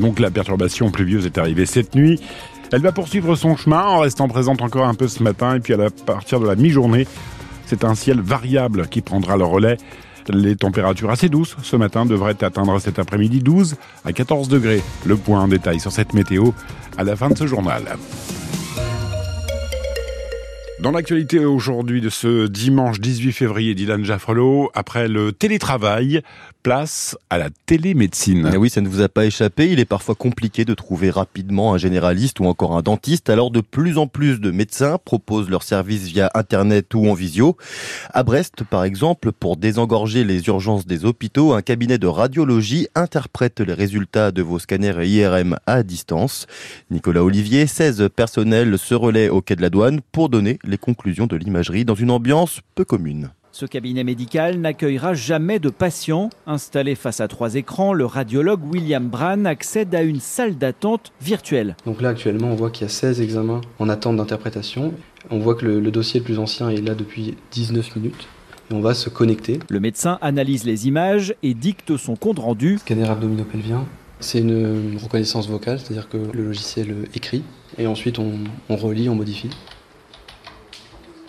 Donc la perturbation pluvieuse est arrivée cette nuit. Elle va poursuivre son chemin en restant présente encore un peu ce matin et puis à partir de la mi-journée, c'est un ciel variable qui prendra le relais. Les températures assez douces ce matin devraient atteindre cet après-midi 12 à 14 degrés. Le point en détail sur cette météo à la fin de ce journal. Dans l'actualité aujourd'hui de ce dimanche 18 février, Dylan Jaffrelot, après le télétravail, place à la télémédecine. Et oui, ça ne vous a pas échappé. Il est parfois compliqué de trouver rapidement un généraliste ou encore un dentiste. Alors de plus en plus de médecins proposent leurs services via Internet ou en visio. À Brest, par exemple, pour désengorger les urgences des hôpitaux, un cabinet de radiologie interprète les résultats de vos scanners IRM à distance. Nicolas Olivier, 16 personnels se relaient au quai de la douane pour donner les conclusions de l'imagerie dans une ambiance peu commune. Ce cabinet médical n'accueillera jamais de patients. Installé face à trois écrans, le radiologue William Brand accède à une salle d'attente virtuelle. Donc là actuellement on voit qu'il y a 16 examens en attente d'interprétation. On voit que le, dossier le plus ancien est là depuis 19 minutes. Et on va se connecter. Le médecin analyse les images et dicte son compte rendu. Scanner abdominopelvien, c'est une reconnaissance vocale, c'est-à-dire que le logiciel écrit et ensuite on relit, on modifie.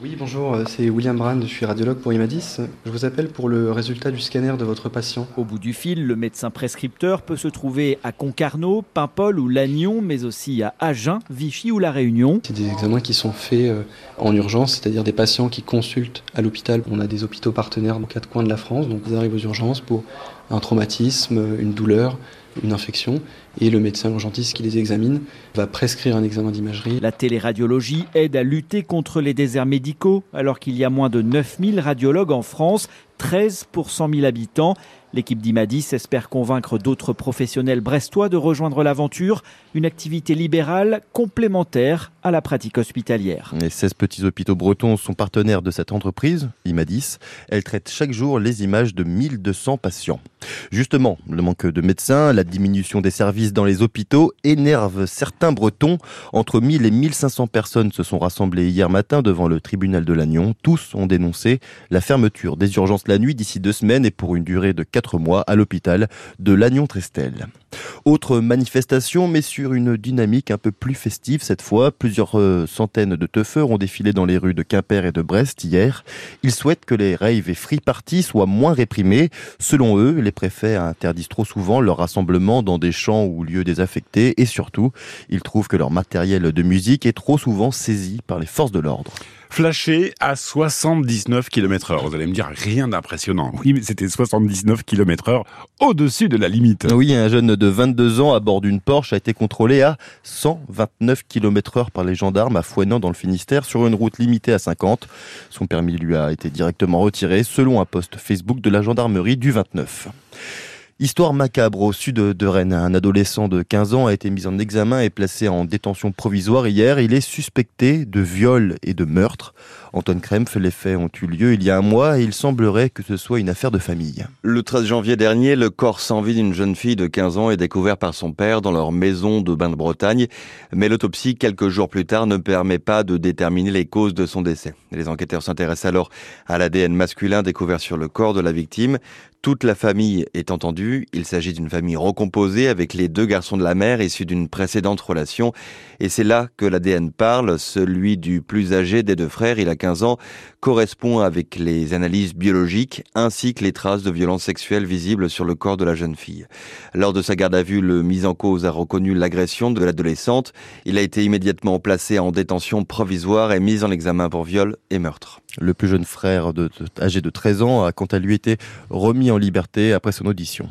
Oui, bonjour, euh, c'est William Brand, je suis radiologue pour Imadis. Je vous appelle pour le résultat du scanner de votre patient. Au bout du fil, le médecin prescripteur peut se trouver à Concarneau, Paimpol ou Lannion, mais aussi à Agen, Vichy ou La Réunion. C'est des examens qui sont faits euh, en urgence, c'est-à-dire des patients qui consultent à l'hôpital. On a des hôpitaux partenaires dans quatre coins de la France, donc ils arrivent aux urgences pour un traumatisme, une douleur, une infection et le médecin urgentiste qui les examine va prescrire un examen d'imagerie. La téléradiologie aide à lutter contre les déserts médicaux alors qu'il y a moins de 9000 radiologues en France, 13 pour 100 000 habitants. L'équipe d'Imadis espère convaincre d'autres professionnels brestois de rejoindre l'aventure, une activité libérale complémentaire à la pratique hospitalière. Les 16 petits hôpitaux bretons sont partenaires de cette entreprise, Imadis. Elle traite chaque jour les images de 1200 patients. Justement, le manque de médecins, la diminution des services dans les hôpitaux énerve certains bretons. Entre 1000 et 1500 personnes se sont rassemblées hier matin devant le tribunal de Lannion. Tous ont dénoncé la fermeture des urgences la nuit d'ici deux semaines et pour une durée de 4 mois à l'hôpital de Lannion-Trestel. Autre manifestation, mais sur une dynamique un peu plus festive cette fois. Plusieurs euh, centaines de teufeurs ont défilé dans les rues de Quimper et de Brest hier. Ils souhaitent que les raves et free parties soient moins réprimés. Selon eux, les préfets interdisent trop souvent leur rassemblement dans des champs ou lieux désaffectés et surtout, ils trouvent que leur matériel de musique est trop souvent saisi par les forces de l'ordre flashé à 79 km heure. Vous allez me dire rien d'impressionnant. Oui, mais c'était 79 km heure au-dessus de la limite. Oui, un jeune de 22 ans à bord d'une Porsche a été contrôlé à 129 km heure par les gendarmes à Fouenant dans le Finistère sur une route limitée à 50. Son permis lui a été directement retiré selon un post Facebook de la gendarmerie du 29. Histoire macabre au sud de Rennes. Un adolescent de 15 ans a été mis en examen et placé en détention provisoire hier. Il est suspecté de viol et de meurtre. Antoine Krempf, les faits ont eu lieu il y a un mois et il semblerait que ce soit une affaire de famille. Le 13 janvier dernier, le corps sans vie d'une jeune fille de 15 ans est découvert par son père dans leur maison de bain de Bretagne. Mais l'autopsie, quelques jours plus tard, ne permet pas de déterminer les causes de son décès. Les enquêteurs s'intéressent alors à l'ADN masculin découvert sur le corps de la victime. Toute la famille est entendue. Il s'agit d'une famille recomposée avec les deux garçons de la mère issus d'une précédente relation. Et c'est là que l'ADN parle, celui du plus âgé des deux frères, il a 15 ans, correspond avec les analyses biologiques ainsi que les traces de violences sexuelles visibles sur le corps de la jeune fille. Lors de sa garde à vue, le mis en cause a reconnu l'agression de l'adolescente. Il a été immédiatement placé en détention provisoire et mis en examen pour viol et meurtre. Le plus jeune frère, âgé de 13 ans, a quant à lui été remis en liberté après son audition.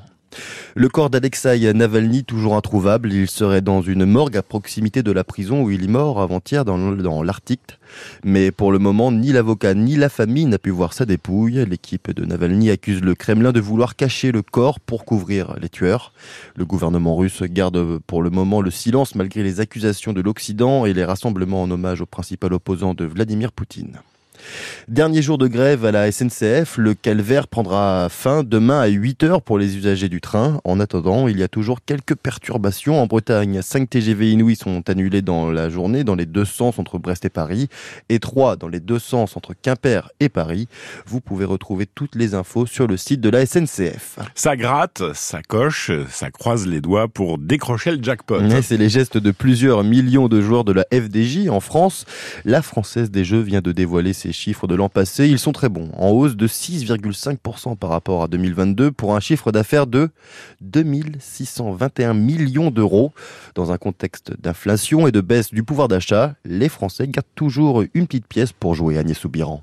Le corps d'Alexei Navalny, toujours introuvable, il serait dans une morgue à proximité de la prison où il est mort avant-hier dans, l'Arctique. Mais pour le moment, ni l'avocat ni la famille n'a pu voir sa dépouille. L'équipe de Navalny accuse le Kremlin de vouloir cacher le corps pour couvrir les tueurs. Le gouvernement russe garde pour le moment le silence malgré les accusations de l'Occident et les rassemblements en hommage au principal opposant de Vladimir Poutine. Dernier jour de grève à la SNCF, le calvaire prendra fin demain à 8 heures pour les usagers du train. En attendant, il y a toujours quelques perturbations en Bretagne. 5 TGV inouïs sont annulés dans la journée dans les deux sens entre Brest et Paris et 3 dans les deux sens entre Quimper et Paris. Vous pouvez retrouver toutes les infos sur le site de la SNCF. Ça gratte, ça coche, ça croise les doigts pour décrocher le jackpot. C'est les gestes de plusieurs millions de joueurs de la FDJ en France. La Française des Jeux vient de dévoiler ses chiffres de l'an passé. Ils sont très bons, en hausse de 6,5% par rapport à 2022 pour un chiffre d'affaires de 2621 millions d'euros. Dans un contexte d'inflation et de baisse du pouvoir d'achat, les Français gardent toujours une petite pièce pour jouer Agnès Soubiran.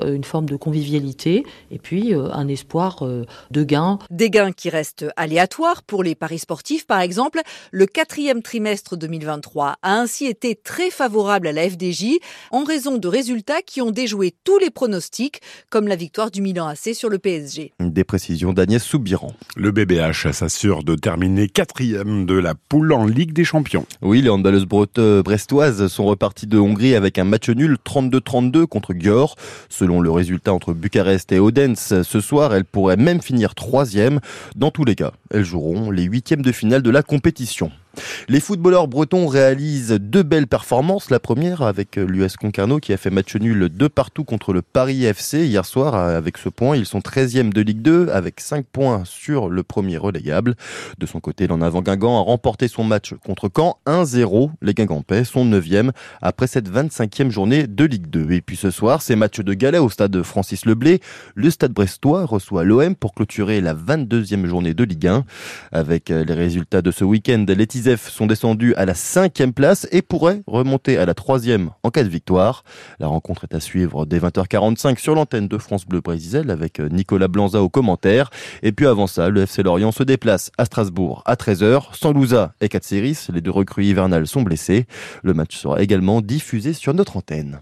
euh, une forme de convivialité et puis euh, un espoir euh, de gains. Des gains qui restent aléatoires pour les paris sportifs par exemple. Le quatrième trimestre 2023 a ainsi été très favorable à la FDJ en raison de résultats qui ont déjoué tous les pronostics comme la victoire du Milan AC sur le PSG. Des précisions d'Agnès Soubiran. Le BBH s'assure de terminer quatrième de la poule en Ligue des Champions. Oui, les handballeuses brestoises sont reparties de Hongrie avec un match nul 32-32 contre Győr. Selon le résultat entre Bucarest et Odense ce soir, elles pourraient même finir troisième. Dans tous les cas, elles joueront les huitièmes de finale de la compétition. Les footballeurs bretons réalisent deux belles performances. La première avec l'US Concarneau qui a fait match nul de partout contre le Paris FC hier soir. Avec ce point, ils sont 13e de Ligue 2 avec 5 points sur le premier relégable. De son côté, l'en avant Guingamp a remporté son match contre Caen 1-0. Les Guingampais sont 9e après cette 25e journée de Ligue 2. Et puis ce soir, c'est match de galets au stade Francis Leblé. Le stade brestois reçoit l'OM pour clôturer la 22e journée de Ligue 1. Avec les résultats de ce week-end, sont descendus à la cinquième place et pourraient remonter à la troisième en cas de victoire. La rencontre est à suivre dès 20h45 sur l'antenne de France Bleu Brésil avec euh, Nicolas Blanza au commentaire. Et puis avant ça, le FC Lorient se déplace à Strasbourg à 13h. Sanlouza et Katsiris, les deux recrues hivernales sont blessés. Le match sera également diffusé sur notre antenne.